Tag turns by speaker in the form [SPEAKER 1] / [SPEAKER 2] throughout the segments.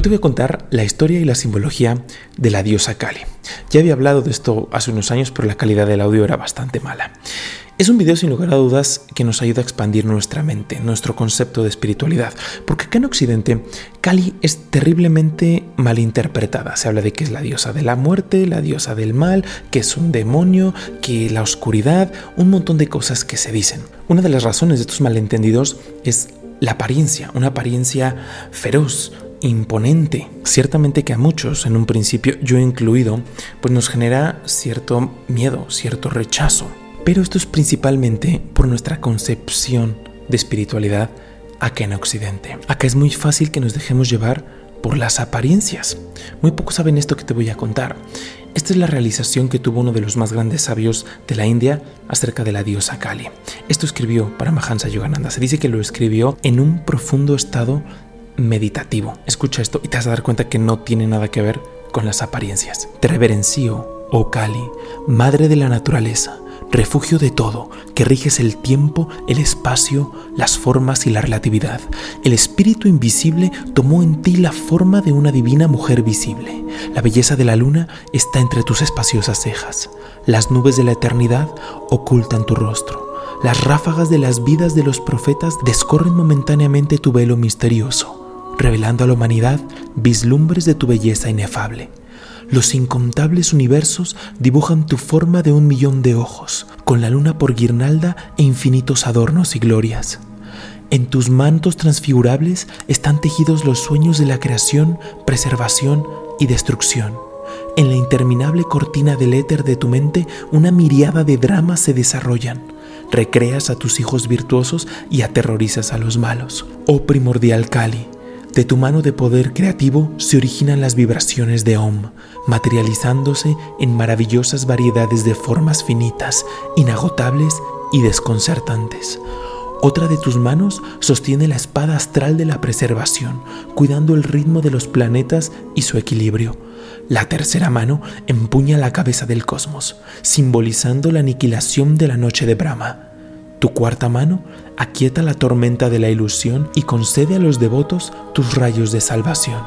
[SPEAKER 1] Hoy te voy a contar la historia y la simbología de la diosa Kali. Ya había hablado de esto hace unos años, pero la calidad del audio era bastante mala. Es un video sin lugar a dudas que nos ayuda a expandir nuestra mente, nuestro concepto de espiritualidad, porque acá en Occidente Kali es terriblemente malinterpretada. Se habla de que es la diosa de la muerte, la diosa del mal, que es un demonio, que la oscuridad, un montón de cosas que se dicen. Una de las razones de estos malentendidos es la apariencia, una apariencia feroz, imponente. Ciertamente que a muchos, en un principio, yo incluido, pues nos genera cierto miedo, cierto rechazo. Pero esto es principalmente por nuestra concepción de espiritualidad acá en Occidente. Acá es muy fácil que nos dejemos llevar por las apariencias. Muy pocos saben esto que te voy a contar. Esta es la realización que tuvo uno de los más grandes sabios de la India acerca de la diosa Kali. Esto escribió para Mahansa Yogananda. Se dice que lo escribió en un profundo estado meditativo. Escucha esto y te vas a dar cuenta que no tiene nada que ver con las apariencias. Te reverencio, oh Kali, madre de la naturaleza refugio de todo, que riges el tiempo, el espacio, las formas y la relatividad. El espíritu invisible tomó en ti la forma de una divina mujer visible. La belleza de la luna está entre tus espaciosas cejas. Las nubes de la eternidad ocultan tu rostro. Las ráfagas de las vidas de los profetas descorren momentáneamente tu velo misterioso, revelando a la humanidad vislumbres de tu belleza inefable. Los incontables universos dibujan tu forma de un millón de ojos, con la luna por guirnalda e infinitos adornos y glorias. En tus mantos transfigurables están tejidos los sueños de la creación, preservación y destrucción. En la interminable cortina del éter de tu mente, una miriada de dramas se desarrollan. Recreas a tus hijos virtuosos y aterrorizas a los malos. Oh primordial Kali, de tu mano de poder creativo se originan las vibraciones de Om, materializándose en maravillosas variedades de formas finitas, inagotables y desconcertantes. Otra de tus manos sostiene la espada astral de la preservación, cuidando el ritmo de los planetas y su equilibrio. La tercera mano empuña la cabeza del cosmos, simbolizando la aniquilación de la noche de Brahma. Tu cuarta mano aquieta la tormenta de la ilusión y concede a los devotos tus rayos de salvación.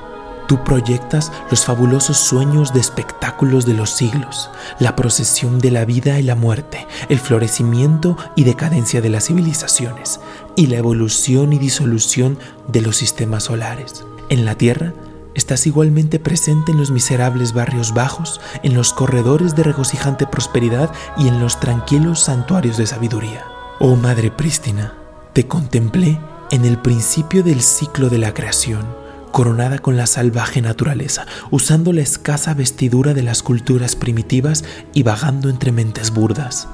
[SPEAKER 1] Tú proyectas los fabulosos sueños de espectáculos de los siglos, la procesión de la vida y la muerte, el florecimiento y decadencia de las civilizaciones, y la evolución y disolución de los sistemas solares. En la Tierra, estás igualmente presente en los miserables barrios bajos, en los corredores de regocijante prosperidad y en los tranquilos santuarios de sabiduría. Oh Madre prístina, te contemplé en el principio del ciclo de la creación, coronada con la salvaje naturaleza, usando la escasa vestidura de las culturas primitivas y vagando entre mentes burdas.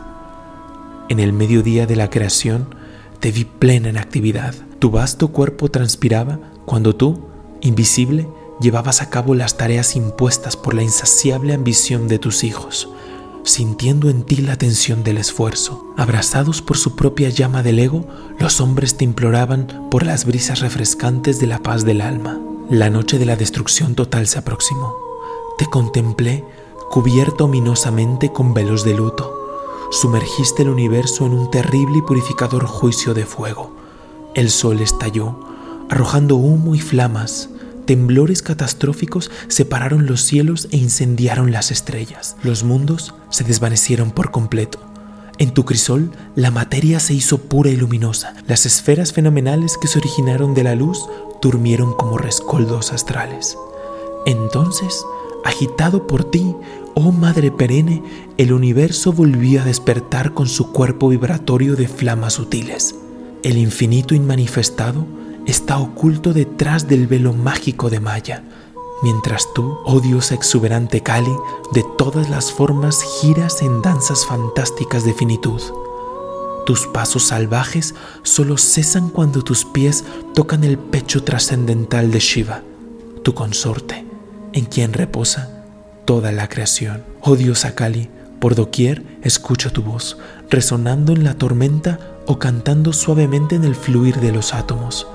[SPEAKER 1] En el mediodía de la creación, te vi plena en actividad. Tu vasto cuerpo transpiraba cuando tú, invisible, llevabas a cabo las tareas impuestas por la insaciable ambición de tus hijos sintiendo en ti la tensión del esfuerzo. Abrazados por su propia llama del ego, los hombres te imploraban por las brisas refrescantes de la paz del alma. La noche de la destrucción total se aproximó. Te contemplé cubierto ominosamente con velos de luto. Sumergiste el universo en un terrible y purificador juicio de fuego. El sol estalló, arrojando humo y flamas temblores catastróficos separaron los cielos e incendiaron las estrellas. Los mundos se desvanecieron por completo. En tu crisol, la materia se hizo pura y luminosa. Las esferas fenomenales que se originaron de la luz durmieron como rescoldos astrales. Entonces, agitado por ti, oh Madre perenne, el universo volvió a despertar con su cuerpo vibratorio de flamas sutiles. El infinito inmanifestado está oculto detrás del velo mágico de Maya, mientras tú, oh diosa exuberante Kali, de todas las formas giras en danzas fantásticas de finitud. Tus pasos salvajes solo cesan cuando tus pies tocan el pecho trascendental de Shiva, tu consorte, en quien reposa toda la creación. Oh diosa Kali, por doquier escucho tu voz, resonando en la tormenta o cantando suavemente en el fluir de los átomos.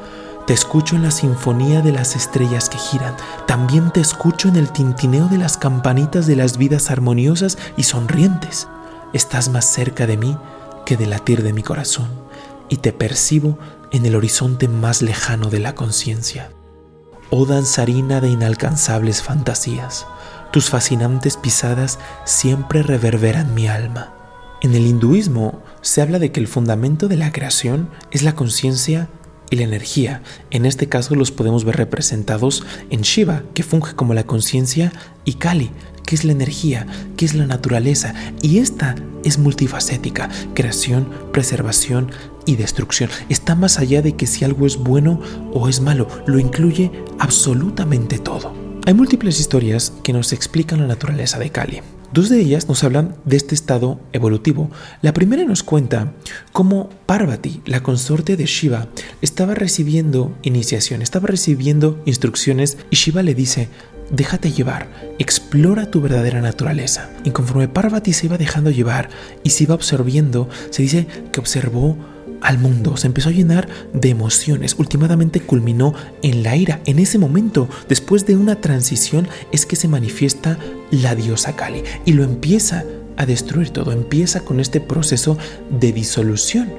[SPEAKER 1] Te escucho en la sinfonía de las estrellas que giran. También te escucho en el tintineo de las campanitas de las vidas armoniosas y sonrientes. Estás más cerca de mí que del latir de mi corazón y te percibo en el horizonte más lejano de la conciencia. oh danzarina de inalcanzables fantasías. Tus fascinantes pisadas siempre reverberan mi alma. En el hinduismo se habla de que el fundamento de la creación es la conciencia y la energía. En este caso los podemos ver representados en Shiva, que funge como la conciencia, y Kali, que es la energía, que es la naturaleza. Y esta es multifacética, creación, preservación y destrucción. Está más allá de que si algo es bueno o es malo, lo incluye absolutamente todo. Hay múltiples historias que nos explican la naturaleza de Kali. Dos de ellas nos hablan de este estado evolutivo. La primera nos cuenta cómo Parvati, la consorte de Shiva, estaba recibiendo iniciación, estaba recibiendo instrucciones y Shiva le dice, déjate llevar, explora tu verdadera naturaleza. Y conforme Parvati se iba dejando llevar y se iba absorbiendo, se dice que observó al mundo, se empezó a llenar de emociones, últimamente culminó en la ira. En ese momento, después de una transición, es que se manifiesta la diosa Kali y lo empieza a destruir todo, empieza con este proceso de disolución.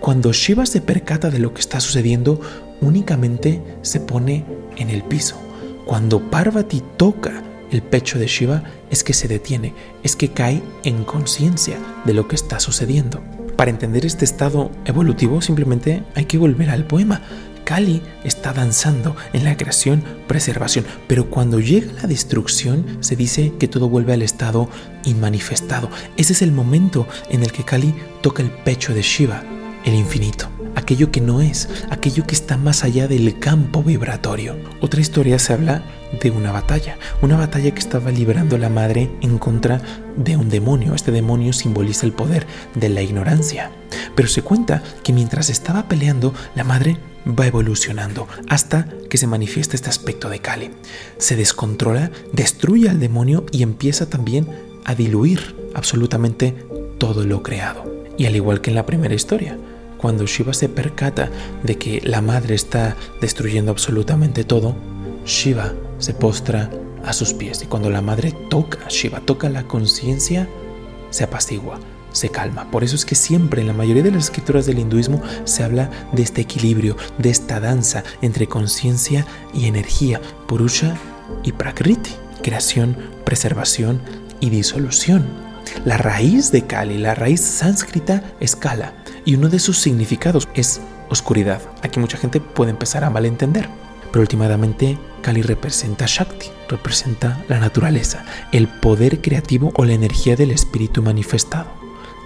[SPEAKER 1] Cuando Shiva se percata de lo que está sucediendo, únicamente se pone en el piso. Cuando Parvati toca el pecho de Shiva, es que se detiene, es que cae en conciencia de lo que está sucediendo. Para entender este estado evolutivo simplemente hay que volver al poema. Kali está danzando en la creación, preservación, pero cuando llega la destrucción se dice que todo vuelve al estado inmanifestado. Ese es el momento en el que Kali toca el pecho de Shiva, el infinito aquello que no es, aquello que está más allá del campo vibratorio. Otra historia se habla de una batalla, una batalla que estaba librando la madre en contra de un demonio. Este demonio simboliza el poder de la ignorancia. Pero se cuenta que mientras estaba peleando, la madre va evolucionando hasta que se manifiesta este aspecto de Kali. Se descontrola, destruye al demonio y empieza también a diluir absolutamente todo lo creado. Y al igual que en la primera historia, cuando Shiva se percata de que la madre está destruyendo absolutamente todo, Shiva se postra a sus pies y cuando la madre toca Shiva, toca la conciencia, se apacigua, se calma. Por eso es que siempre en la mayoría de las escrituras del hinduismo se habla de este equilibrio, de esta danza entre conciencia y energía, Purusha y Prakriti, creación, preservación y disolución. La raíz de Kali, la raíz sánscrita es Kala, y uno de sus significados es oscuridad. Aquí mucha gente puede empezar a malentender. Pero últimamente Kali representa Shakti, representa la naturaleza, el poder creativo o la energía del espíritu manifestado.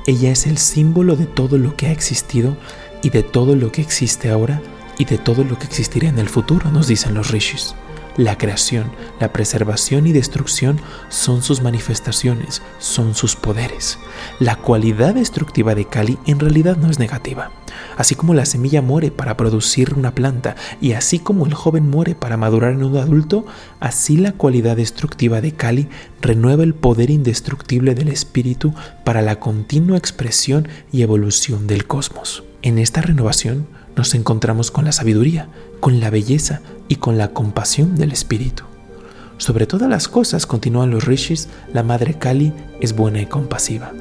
[SPEAKER 1] Ella es el símbolo de todo lo que ha existido y de todo lo que existe ahora y de todo lo que existirá en el futuro, nos dicen los rishis. La creación, la preservación y destrucción son sus manifestaciones, son sus poderes. La cualidad destructiva de Kali en realidad no es negativa. Así como la semilla muere para producir una planta y así como el joven muere para madurar en un adulto, así la cualidad destructiva de Kali renueva el poder indestructible del espíritu para la continua expresión y evolución del cosmos. En esta renovación nos encontramos con la sabiduría, con la belleza y con la compasión del espíritu. Sobre todas las cosas, continúan los rishis, la madre Kali es buena y compasiva.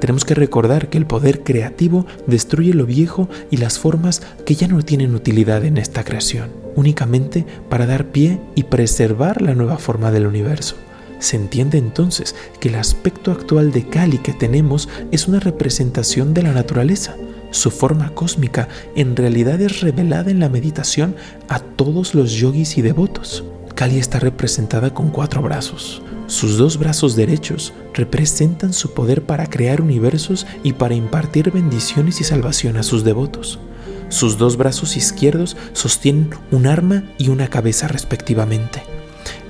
[SPEAKER 1] Tenemos que recordar que el poder creativo destruye lo viejo y las formas que ya no tienen utilidad en esta creación, únicamente para dar pie y preservar la nueva forma del universo. Se entiende entonces que el aspecto actual de Kali que tenemos es una representación de la naturaleza, su forma cósmica en realidad es revelada en la meditación a todos los yogis y devotos. Kali está representada con cuatro brazos. Sus dos brazos derechos representan su poder para crear universos y para impartir bendiciones y salvación a sus devotos. Sus dos brazos izquierdos sostienen un arma y una cabeza respectivamente.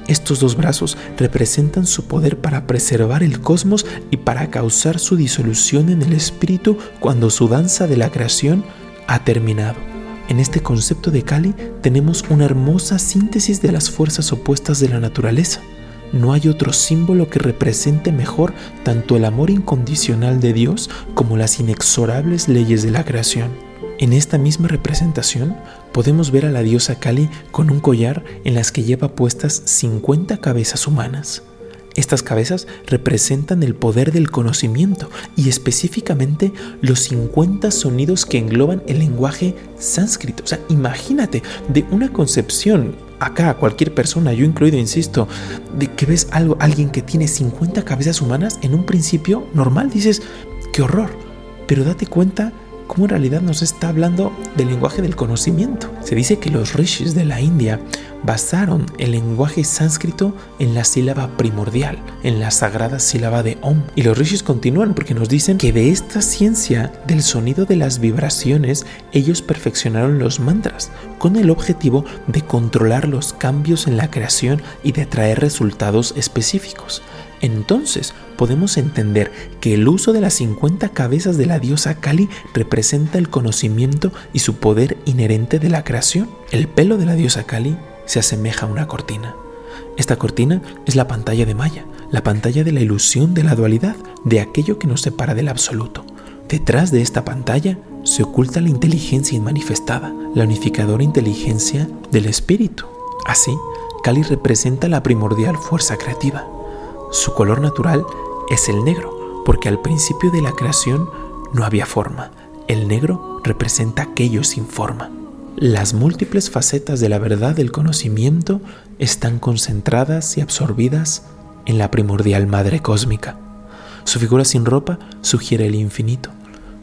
[SPEAKER 1] Estos dos brazos representan su poder para preservar el cosmos y para causar su disolución en el espíritu cuando su danza de la creación ha terminado. En este concepto de Kali tenemos una hermosa síntesis de las fuerzas opuestas de la naturaleza. No hay otro símbolo que represente mejor tanto el amor incondicional de Dios como las inexorables leyes de la creación. En esta misma representación podemos ver a la diosa Kali con un collar en las que lleva puestas 50 cabezas humanas. Estas cabezas representan el poder del conocimiento y específicamente los 50 sonidos que engloban el lenguaje sánscrito. O sea, imagínate de una concepción acá, cualquier persona, yo incluido, insisto, de que ves algo, alguien que tiene 50 cabezas humanas, en un principio normal dices, qué horror, pero date cuenta cómo en realidad nos está hablando del lenguaje del conocimiento. Se dice que los rishis de la India basaron el lenguaje sánscrito en la sílaba primordial, en la sagrada sílaba de Om. Y los rishis continúan porque nos dicen que de esta ciencia del sonido de las vibraciones ellos perfeccionaron los mantras con el objetivo de controlar los cambios en la creación y de traer resultados específicos. Entonces podemos entender que el uso de las 50 cabezas de la diosa Kali representa el conocimiento y su poder inherente de la creación. El pelo de la diosa Kali se asemeja a una cortina. Esta cortina es la pantalla de Maya, la pantalla de la ilusión de la dualidad, de aquello que nos separa del absoluto. Detrás de esta pantalla se oculta la inteligencia inmanifestada, la unificadora inteligencia del espíritu. Así, Kali representa la primordial fuerza creativa. Su color natural es el negro, porque al principio de la creación no había forma. El negro representa aquello sin forma. Las múltiples facetas de la verdad del conocimiento están concentradas y absorbidas en la primordial madre cósmica. Su figura sin ropa sugiere el infinito.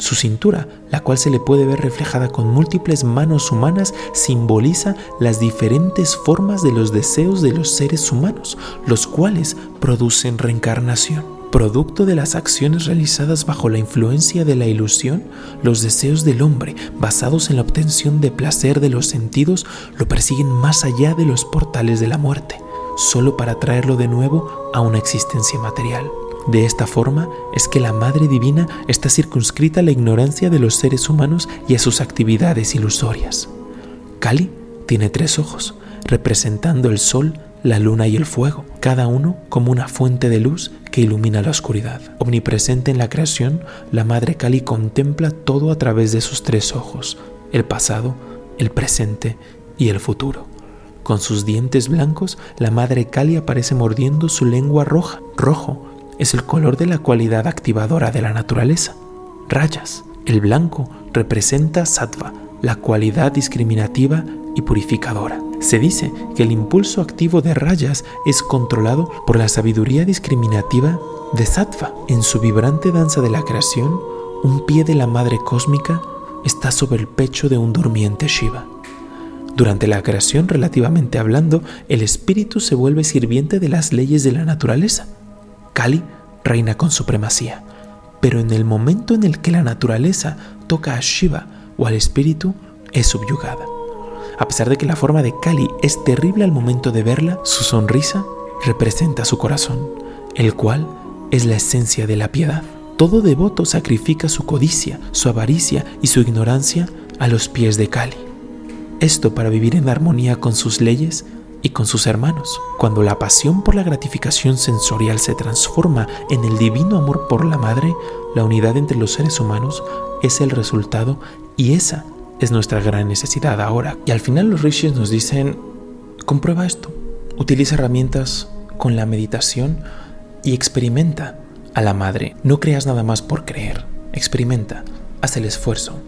[SPEAKER 1] Su cintura, la cual se le puede ver reflejada con múltiples manos humanas, simboliza las diferentes formas de los deseos de los seres humanos, los cuales producen reencarnación. Producto de las acciones realizadas bajo la influencia de la ilusión, los deseos del hombre, basados en la obtención de placer de los sentidos, lo persiguen más allá de los portales de la muerte, solo para traerlo de nuevo a una existencia material. De esta forma es que la Madre Divina está circunscrita a la ignorancia de los seres humanos y a sus actividades ilusorias. Kali tiene tres ojos, representando el sol, la luna y el fuego, cada uno como una fuente de luz que ilumina la oscuridad. Omnipresente en la creación, la Madre Kali contempla todo a través de sus tres ojos, el pasado, el presente y el futuro. Con sus dientes blancos, la Madre Kali aparece mordiendo su lengua roja. Rojo es el color de la cualidad activadora de la naturaleza. Rayas. El blanco representa sattva, la cualidad discriminativa y purificadora. Se dice que el impulso activo de rayas es controlado por la sabiduría discriminativa de Sattva. En su vibrante danza de la creación, un pie de la madre cósmica está sobre el pecho de un durmiente Shiva. Durante la creación, relativamente hablando, el espíritu se vuelve sirviente de las leyes de la naturaleza. Kali reina con supremacía, pero en el momento en el que la naturaleza toca a Shiva o al espíritu, es subyugada. A pesar de que la forma de Kali es terrible al momento de verla, su sonrisa representa su corazón, el cual es la esencia de la piedad. Todo devoto sacrifica su codicia, su avaricia y su ignorancia a los pies de Kali. Esto para vivir en armonía con sus leyes y con sus hermanos. Cuando la pasión por la gratificación sensorial se transforma en el divino amor por la madre, la unidad entre los seres humanos es el resultado y esa es nuestra gran necesidad ahora. Y al final los rishis nos dicen, comprueba esto, utiliza herramientas con la meditación y experimenta a la madre. No creas nada más por creer, experimenta, haz el esfuerzo,